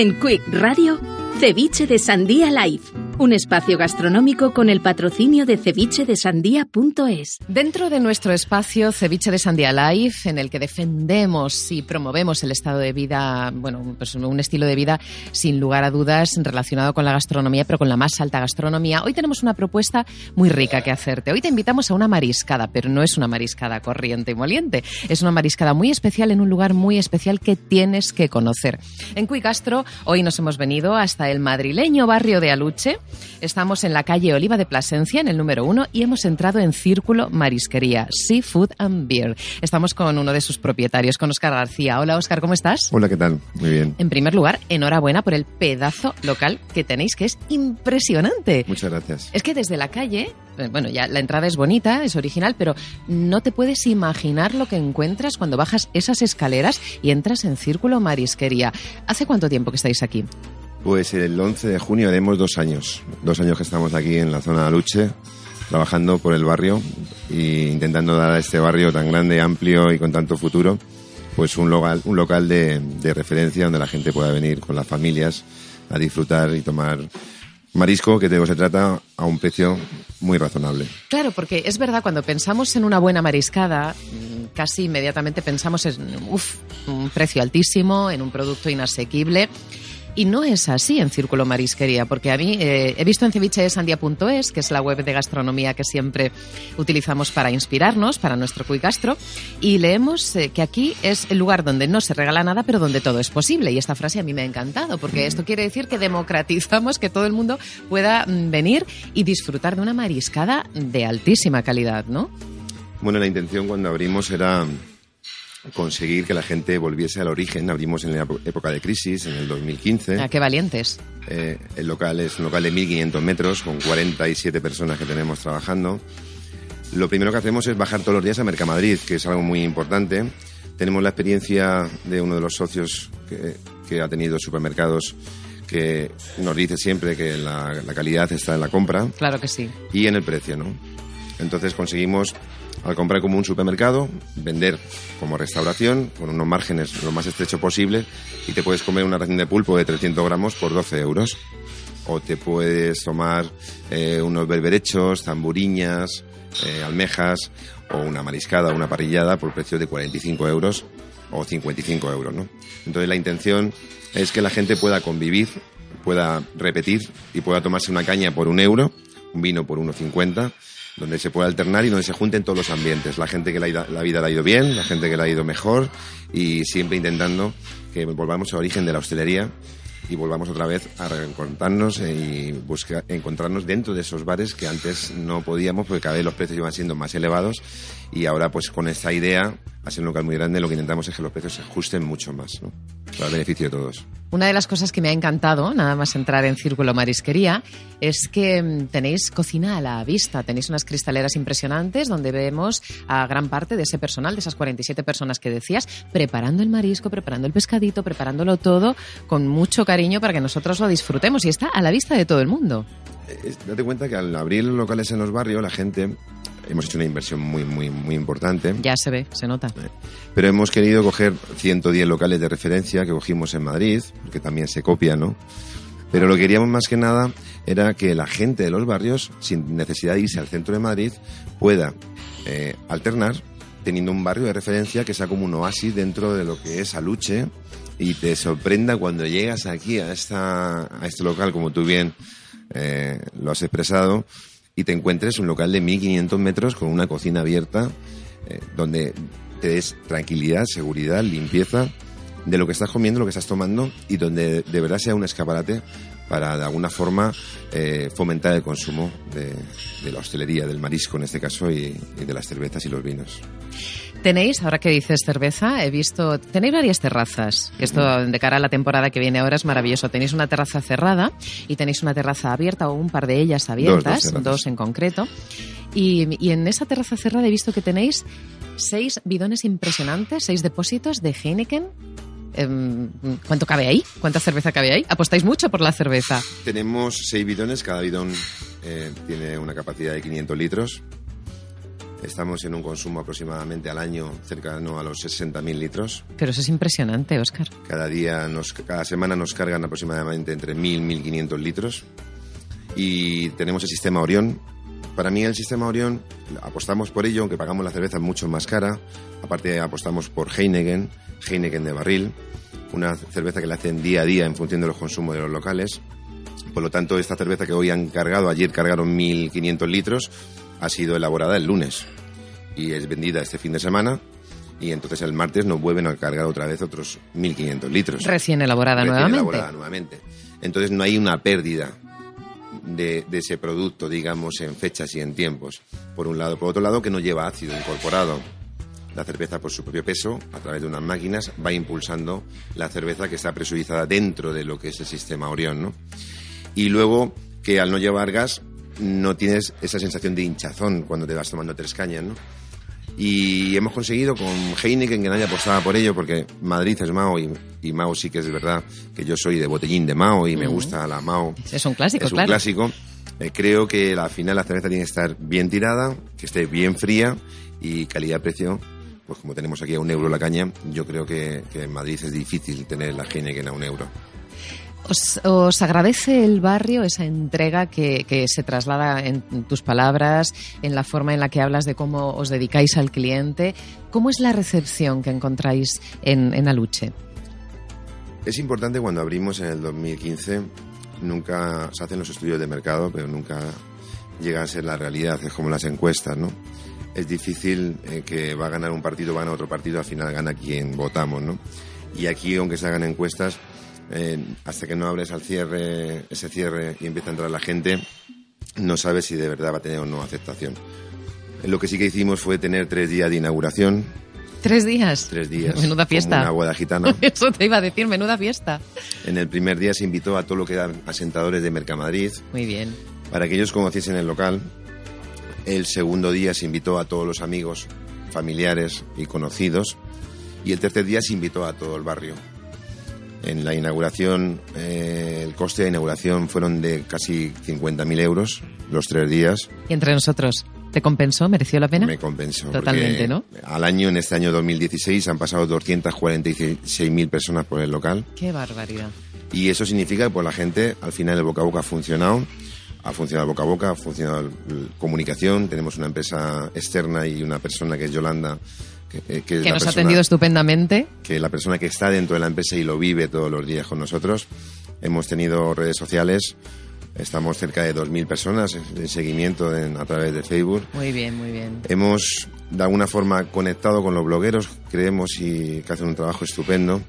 En Quick Radio, Ceviche de Sandía Live, un espacio gastronómico con el patrocinio de cevichedesandía.es. Dentro de nuestro espacio Ceviche de Sandía Live, en el que defendemos y promovemos el estado de vida, bueno, pues un estilo de vida sin lugar a dudas relacionado con la gastronomía, pero con la más alta gastronomía, hoy tenemos una propuesta muy rica que hacerte. Hoy te invitamos a una mariscada, pero no es una mariscada corriente y moliente, es una mariscada muy especial en un lugar muy especial que tienes que conocer. En Cuicastro, hoy nos hemos venido hasta el madrileño barrio de Aluche. Estamos en la calle Oliva de Plasencia, en el número uno, y hemos entrado en Círculo Marisquería, Seafood and Beer. Estamos con uno de sus propietarios, con Oscar García. Hola, Oscar, ¿cómo estás? Hola, ¿qué tal? Muy bien. En primer lugar, enhorabuena por el pedazo local que tenéis, que es impresionante. Muchas gracias. Es que desde la calle, eh, bueno, ya la entrada es bonita, es original, pero no te puedes imaginar lo que encuentras cuando bajas esas escaleras y entras en Círculo Marisquería. ¿Hace cuánto tiempo que estáis aquí? Pues el 11 de junio haremos dos años. Dos años que estamos aquí en la zona de Aluche, trabajando por el barrio e intentando dar a este barrio tan grande, amplio y con tanto futuro, pues un local, un local de, de referencia donde la gente pueda venir con las familias a disfrutar y tomar marisco que se trata a un precio muy razonable. Claro, porque es verdad, cuando pensamos en una buena mariscada, casi inmediatamente pensamos en un precio altísimo, en un producto inasequible. Y no es así en Círculo Marisquería, porque a mí eh, he visto en cevichesandia.es, que es la web de gastronomía que siempre utilizamos para inspirarnos, para nuestro cuicastro, y leemos eh, que aquí es el lugar donde no se regala nada, pero donde todo es posible. Y esta frase a mí me ha encantado, porque esto quiere decir que democratizamos que todo el mundo pueda mm, venir y disfrutar de una mariscada de altísima calidad, ¿no? Bueno, la intención cuando abrimos era conseguir que la gente volviese al origen. Abrimos en la época de crisis, en el 2015. Ah, qué valientes. Eh, el local es un local de 1.500 metros con 47 personas que tenemos trabajando. Lo primero que hacemos es bajar todos los días a Mercamadrid, que es algo muy importante. Tenemos la experiencia de uno de los socios que, que ha tenido supermercados que nos dice siempre que la, la calidad está en la compra. Claro que sí. Y en el precio, ¿no? Entonces conseguimos al comprar como un supermercado, vender como restauración, con unos márgenes lo más estrecho posible, y te puedes comer una ración de pulpo de 300 gramos por 12 euros. O te puedes tomar eh, unos berberechos, zamburiñas, eh, almejas, o una mariscada, una parrillada por precio de 45 euros o 55 euros, ¿no? Entonces la intención es que la gente pueda convivir, pueda repetir y pueda tomarse una caña por un euro, un vino por 1,50 donde se puede alternar y donde se junten todos los ambientes. La gente que la, la, vida le ha ido bien, la gente que le ha ido mejor y siempre intentando que volvamos al origen de la hostelería y volvamos otra vez a reencontrarnos y buscar, encontrarnos dentro de esos bares que antes no podíamos porque cada vez los precios iban siendo más elevados y ahora pues con esta idea, a ser un local muy grande, lo que intentamos es que los precios se ajusten mucho más, ¿no? para beneficio de todos. Una de las cosas que me ha encantado, nada más entrar en Círculo Marisquería, es que mm, tenéis cocina a la vista, tenéis unas cristaleras impresionantes donde vemos a gran parte de ese personal, de esas 47 personas que decías, preparando el marisco, preparando el pescadito, preparándolo todo con mucho cariño para que nosotros lo disfrutemos y está a la vista de todo el mundo. Eh, date cuenta que al abrir locales en los barrios la gente hemos hecho una inversión muy, muy, muy importante. Ya se ve, se nota. Pero hemos querido coger 110 locales de referencia que cogimos en Madrid, porque también se copia, ¿no? Pero lo que queríamos más que nada era que la gente de los barrios, sin necesidad de irse al centro de Madrid, pueda eh, alternar teniendo un barrio de referencia que sea como un oasis dentro de lo que es Aluche y te sorprenda cuando llegas aquí a, esta, a este local, como tú bien eh, lo has expresado, y te encuentres un local de 1500 metros con una cocina abierta eh, donde te des tranquilidad, seguridad, limpieza de lo que estás comiendo, lo que estás tomando y donde de verdad sea un escaparate para de alguna forma eh, fomentar el consumo de, de, la hostelería, del marisco en este caso y, y de las cervezas y los vinos. Tenéis, ahora que dices cerveza, he visto, tenéis varias terrazas. Esto de cara a la temporada que viene ahora es maravilloso. Tenéis una terraza cerrada y tenéis una terraza abierta o un par de ellas abiertas, dos, dos, dos en concreto. Y, y, en esa terraza cerrada he visto que tenéis seis bidones impresionantes, seis depósitos de Heineken. ¿Cuánto cabe ahí? ¿Cuánta cerveza cabe ahí? ¿Apostáis mucho por la cerveza? Tenemos seis bidones, cada bidón eh, tiene una capacidad de 500 litros Estamos en un consumo aproximadamente al año cercano a los 60.000 litros. Pero eso es impresionante, Óscar. Cada día, nos, cada semana nos cargan aproximadamente entre 1.000 y 1.500 litros. Y tenemos el sistema Orión. Para mí el sistema Orión, apostamos por ello, aunque pagamos la cerveza mucho más cara. Aparte apostamos por Heineken, Heineken de barril, una cerveza que la hacen día a día en función de los consumos de los locales. Por lo tanto, esta cerveza que hoy han cargado, ayer cargaron 1.500 litros, ha sido elaborada el lunes y es vendida este fin de semana y entonces el martes nos vuelven a cargar otra vez otros 1.500 litros. Recién elaborada Recién nuevamente. elaborada nuevamente. Entonces no hay una pérdida de, ese producto, digamos, en fechas y en tiempos. Por un lado. Por otro lado, que no lleva ácido incorporado. La cerveza, por su propio peso, a través de unas máquinas, va impulsando la cerveza que está presurizada dentro de lo que es el sistema Orión, ¿no? Y luego, que al no llevar gas, no tienes esa sensación de hinchazón cuando te vas tomando tres cañas, ¿no? Y hemos conseguido con Heineken, que nadie apostaba por ello, porque Madrid es Mao y, y Mao sí que es verdad que yo soy de botellín de Mao y me gusta la Mao. Es un clásico, Es un claro. clásico. Eh, creo que al final la cerveza tiene que estar bien tirada, que esté bien fría y calidad-precio. Pues como tenemos aquí a un euro la caña, yo creo que, que en Madrid es difícil tener la Heineken a un euro. Os, os agradece el barrio esa entrega que, que se traslada en tus palabras, en la forma en la que hablas de cómo os dedicáis al cliente. ¿Cómo es la recepción que encontráis en, en Aluche? Es importante cuando abrimos en el 2015, nunca se hacen los estudios de mercado, pero nunca llega a ser la realidad, es como las encuestas, ¿no? Es difícil eh, que va a ganar un partido, va a ganar otro partido, al final gana quien votamos, ¿no? Y aquí, aunque se hagan encuestas, eh, hasta que no abres al cierre, ese cierre y empieza a entrar la gente, no sabes si de verdad va a tener o no aceptación. Lo que sí que hicimos fue tener tres días de inauguración, ¿Tres días? tres días. Menuda como fiesta. Una boda gitana. Eso te iba a decir, menuda fiesta. En el primer día se invitó a todo lo que eran asentadores de Mercamadrid Muy bien. para que ellos conociesen el local. El segundo día se invitó a todos los amigos, familiares y conocidos. Y el tercer día se invitó a todo el barrio. En la inauguración, eh, el coste de inauguración fueron de casi 50.000 euros los tres días. Y entre nosotros, ¿te compensó? ¿Mereció la pena? Me compensó. Totalmente, ¿no? Al año, en este año 2016, han pasado 246.000 personas por el local. Qué barbaridad. Y eso significa que pues, la gente, al final el boca a boca ha funcionado, ha funcionado el boca a boca, ha funcionado la comunicación, tenemos una empresa externa y una persona que es Yolanda, que, eh, que Que nos ha persona- atendido estupendamente. que la persona que está dentro de la empresa y lo vive todos los días con nosotros. Hemos tenido redes sociales, estamos cerca de 2.000 personas en seguimiento en- a través de Facebook. Muy bien, muy bien. Hemos de alguna forma conectado con los blogueros, creemos y que hacen un trabajo estupendo,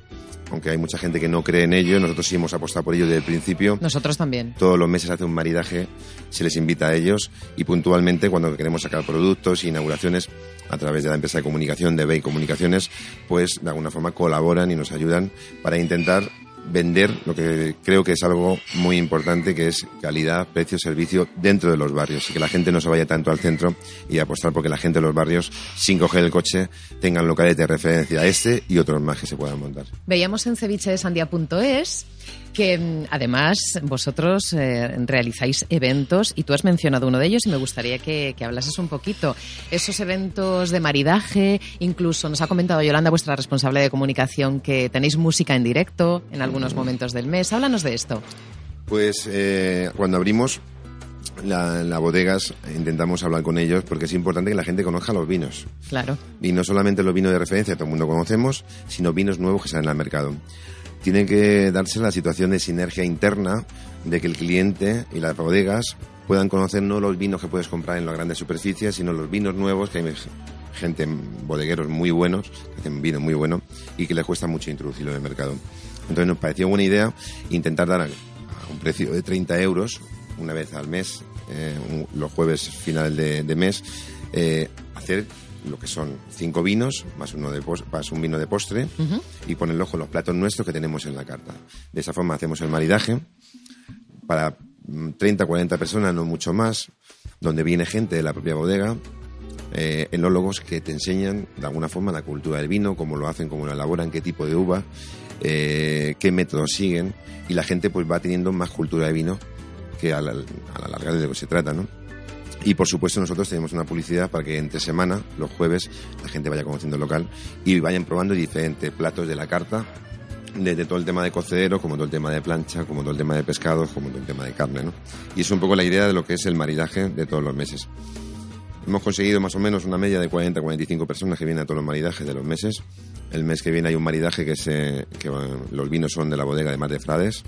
aunque hay mucha gente que no cree en ello, nosotros sí hemos apostado por ello desde el principio. Nosotros también. Todos los meses hace un maridaje, se les invita a ellos y puntualmente cuando queremos sacar productos e inauguraciones a través de la empresa de comunicación de Bay Comunicaciones, pues de alguna forma colaboran y nos ayudan para intentar vender lo que creo que es algo muy importante, que es calidad, precio, servicio dentro de los barrios y que la gente no se vaya tanto al centro y apostar porque la gente de los barrios, sin coger el coche, tengan locales de referencia, este y otros más que se puedan montar. Veíamos en cevichedesandia.es que mm, además vosotros eh, realizáis eventos y tú has mencionado uno de ellos y me gustaría que, que hablases un poquito. Esos eventos de maridaje, incluso nos ha comentado Yolanda, vuestra responsable de comunicación, que tenéis música en directo en algunos momentos del mes. Háblanos de esto. Pues eh, cuando abrimos la, la bodegas intentamos hablar con ellos porque es importante que la gente conozca los vinos. Claro. Y no solamente los vinos de referencia, todo el mundo conocemos, sino vinos nuevos que salen al mercado. Tiene que darse la situación de sinergia interna de que el cliente y las bodegas puedan conocer no los vinos que puedes comprar en las grandes superficies, sino los vinos nuevos, que hay gente, bodegueros muy buenos, que hacen vino muy bueno y que les cuesta mucho introducirlo en el mercado. Entonces nos pareció buena idea intentar dar a, un precio de 30 euros una vez al mes, eh, los jueves final de, de mes, eh, hacer lo que son cinco vinos más uno de más un vino de postre y ponerlo con los platos nuestros que tenemos en la carta. De esa forma hacemos el maridaje para mm, 30 40 personas, no mucho más, donde viene gente de la propia bodega, eh, enólogos que te enseñan de alguna forma la cultura del vino, cómo lo hacen, cómo lo elaboran, qué tipo de uva, eh, qué métodos siguen y la gente pues va teniendo más cultura de vino que a la, a la larga de lo que se trata, ¿no? Y por supuesto nosotros tenemos una publicidad para que entre semana, los jueves, la gente vaya conociendo el local y vayan probando diferentes platos de la carta, desde todo el tema de cocedero, como todo el tema de plancha, como todo el tema de pescados, como todo el tema de carne, ¿no? Y es un poco la idea de lo que es el maridaje de todos los meses. Hemos conseguido más o menos una media de 40-45 personas que vienen a todos los maridajes de los meses. El mes que viene hay un maridaje que, se, que los vinos son de la bodega de Mar de Frades.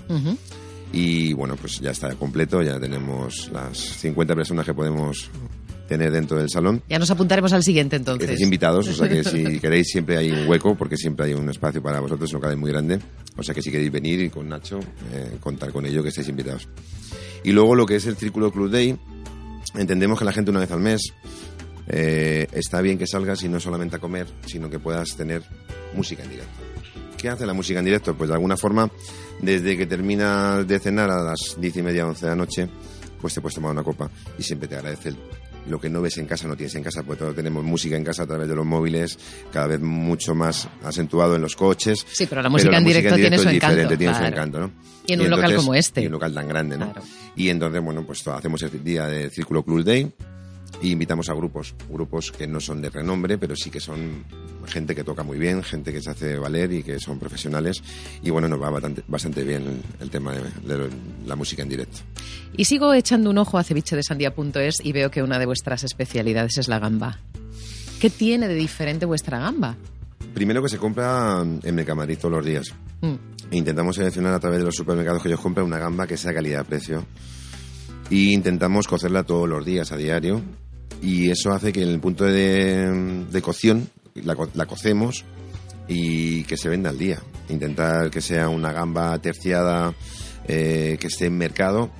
Y bueno, pues ya está completo, ya tenemos las 50 personas que podemos tener dentro del salón. Ya nos apuntaremos al siguiente entonces. Estáis invitados, o sea que si queréis siempre hay un hueco, porque siempre hay un espacio para vosotros, local muy grande. O sea que si queréis venir y con Nacho, eh, contar con ello, que estáis invitados. Y luego lo que es el Círculo Club Day, entendemos que la gente una vez al mes eh, está bien que salgas y no solamente a comer, sino que puedas tener música en directo. ¿Qué hace la música en directo? Pues de alguna forma, desde que terminas de cenar a las diez y media, once de la noche, pues te puedes tomar una copa y siempre te agradece el- lo que no ves en casa, no tienes en casa, porque todos tenemos música en casa a través de los móviles, cada vez mucho más acentuado en los coches. Sí, pero la música en directo tiene su encanto, diferente, tiene su claro. encanto, ¿no? Y en un local como este. Y un local tan grande, ¿no? Claro. Y entonces, bueno, pues hacemos el día de Círculo Club Day y invitamos a grupos, grupos que no son de renombre, pero sí que son gente que toca muy bien, gente que se hace valer y que son profesionales. Y bueno, nos va bastante, bastante bien el, tema de, de la música en directo. Y sigo echando un ojo a cevichedesandía.es y veo que una de vuestras especialidades es la gamba. ¿Qué tiene de diferente vuestra gamba? Primero que se compra en Mercamadrid todos los días. Mm. E intentamos seleccionar a través de los supermercados que ellos compran una gamba que sea calidad-precio. Y intentamos cocerla todos los días, a diario. Y eso hace que en el punto de, cocción la, co- la cocemos y que se venda al día. Intentar que sea una gamba terciada eh, que esté en mercado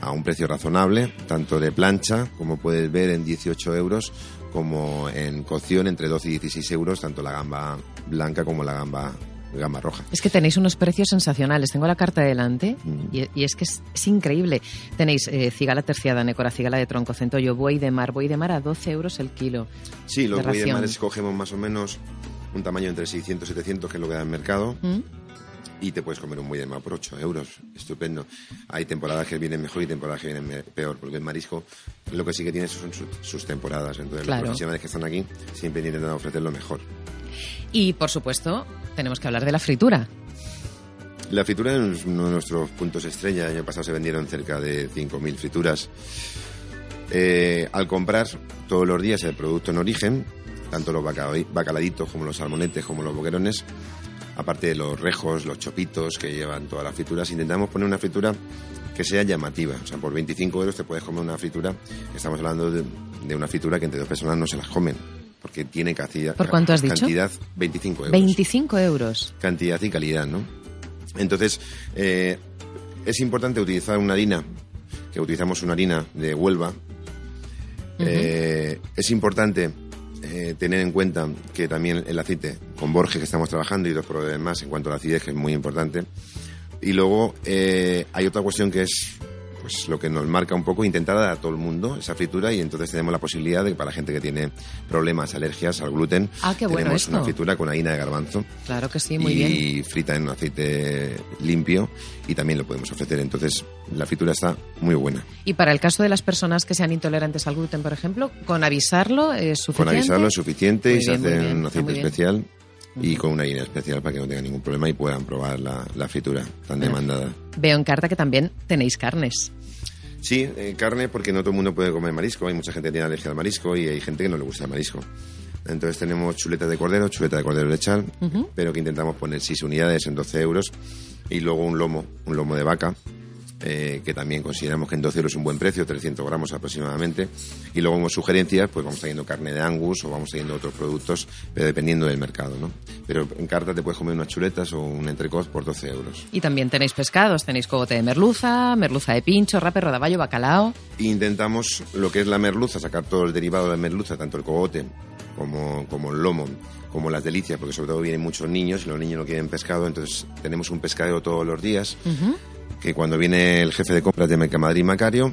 a un precio razonable, tanto de plancha, como puedes ver en 18 euros, como en cocción entre 12 y 16 euros, tanto la gamba blanca como la gamba, gamba roja. Es que tenéis unos precios sensacionales. Tengo la carta delante Mm. y, y es que es, es increíble. Tenéis eh, cigala terciada, nécora, cigala de tronco, centollo, buey de mar, buey de mar a 12 euros el kilo. Sí, los de buey de mar escogemos más o menos un tamaño entre 600 y 700, que es lo que da en mercado, ¿Mm? y te puedes comer un buey de mar por 8 euros. Estupendo. Hay temporadas que vienen mejor y temporadas que vienen peor, porque el marisco lo que sí que tiene son sus, sus temporadas. Entonces, Claro. los profesionales que están aquí siempre intentan ofrecer lo mejor. Y, por supuesto, tenemos que hablar de la fritura. La fritura es uno de nuestros puntos estrella. El año pasado se vendieron cerca de 5.000 frituras. Eh, al comprar todos los días el producto en origen, tanto los baca- bacaladitos como los salmonetes como los boquerones, aparte de los rejos, los chopitos que llevan todas las frituras, intentamos poner una fritura que sea llamativa. O sea, por 25 euros te puedes comer una fritura. Estamos hablando de una fritura que entre dos personas no se las comen, porque tiene cantidad. ¿Por cuánto has dicho? Cantidad 25 euros 25 euros. cantidad y calidad, ¿no? Entonces, eh, es importante utilizar una harina, que utilizamos una harina de Huelva. Eh, es importante eh, tener en cuenta que también el aceite con Borges que estamos trabajando y dos proveedores más en cuanto a la acidez, que es muy importante. Y luego hay otra cuestión que es pues lo que nos marca un poco, intentar dar a todo el mundo esa fritura y entonces tenemos la posibilidad de que para la gente que tiene problemas, alergias al gluten, Ah, qué bueno tenemos esto. una fritura con harina de garbanzo Claro que sí, muy y bien. frita en aceite limpio y también lo podemos ofrecer. Entonces, la fritura está muy buena. Y para el caso de las personas que sean intolerantes al gluten, por ejemplo, con avisarlo es suficiente. Con avisarlo es suficiente Muy y se bien, hace bien, un aceite especial y con una harina especial para que no tengan ningún problema y puedan probar la, la fritura tan demandada. Veo en carta que también tenéis carnes. Sí, eh, carne porque no todo el mundo puede comer marisco. Hay mucha gente que tiene alergia al marisco y hay gente que no le gusta el marisco. Entonces tenemos chuleta de cordero, chuleta de cordero lechal, Ujú. pero que intentamos poner 6 unidades en 12 euros. Y luego un lomo, un lomo de vaca, eh, que también consideramos que en 12 euros es un buen precio, 300 gramos aproximadamente. Y luego como sugerencias, pues vamos trayendo carne de angus o vamos trayendo otros productos, pero dependiendo del mercado, ¿no? Pero en carta te puedes comer unas chuletas o un entrecot por 12 euros. Y también tenéis pescados, tenéis cogote de merluza, merluza de pincho, rape, rodaballo, bacalao. E intentamos lo que es la merluza, sacar todo el derivado de la merluza, tanto el cogote como, como el lomo, como las delicias, porque sobre todo vienen muchos niños y los niños no quieren pescado, entonces tenemos un pescadero todos los días, que cuando viene el jefe de compras de Mercamadrid Macario,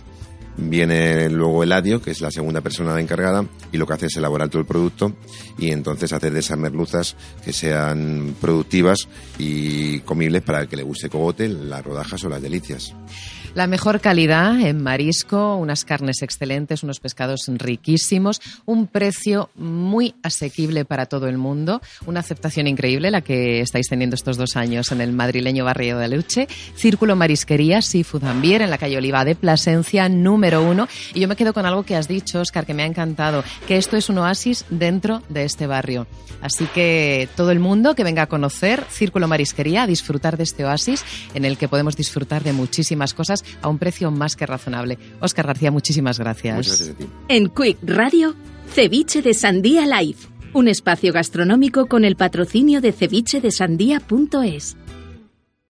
viene luego Eladio, que es la segunda persona encargada, y lo que hace es elaborar todo el producto y entonces hacer de esas merluzas que sean productivas y comibles para el que le guste cogote, las rodajas o las delicias. La mejor calidad en marisco, unas carnes excelentes, unos pescados riquísimos, un precio muy asequible para todo el mundo, una aceptación increíble la que estáis teniendo estos dos años en el madrileño barrio de Luche, Círculo Marisquería, Seafood Ambier en la calle Oliva de Plasencia, número uno. Y yo me quedo con algo que has dicho, Oscar, que me ha encantado, que esto es un oasis dentro de este barrio. Así que todo el mundo que venga a conocer Círculo Marisquería, a disfrutar de este oasis en el que podemos disfrutar de muchísimas cosas a un precio más que razonable. Óscar García, muchísimas gracias. Muchas gracias a ti. En Quick Radio, Ceviche de Sandía Live, un espacio gastronómico con el patrocinio de cevichedesandía.es.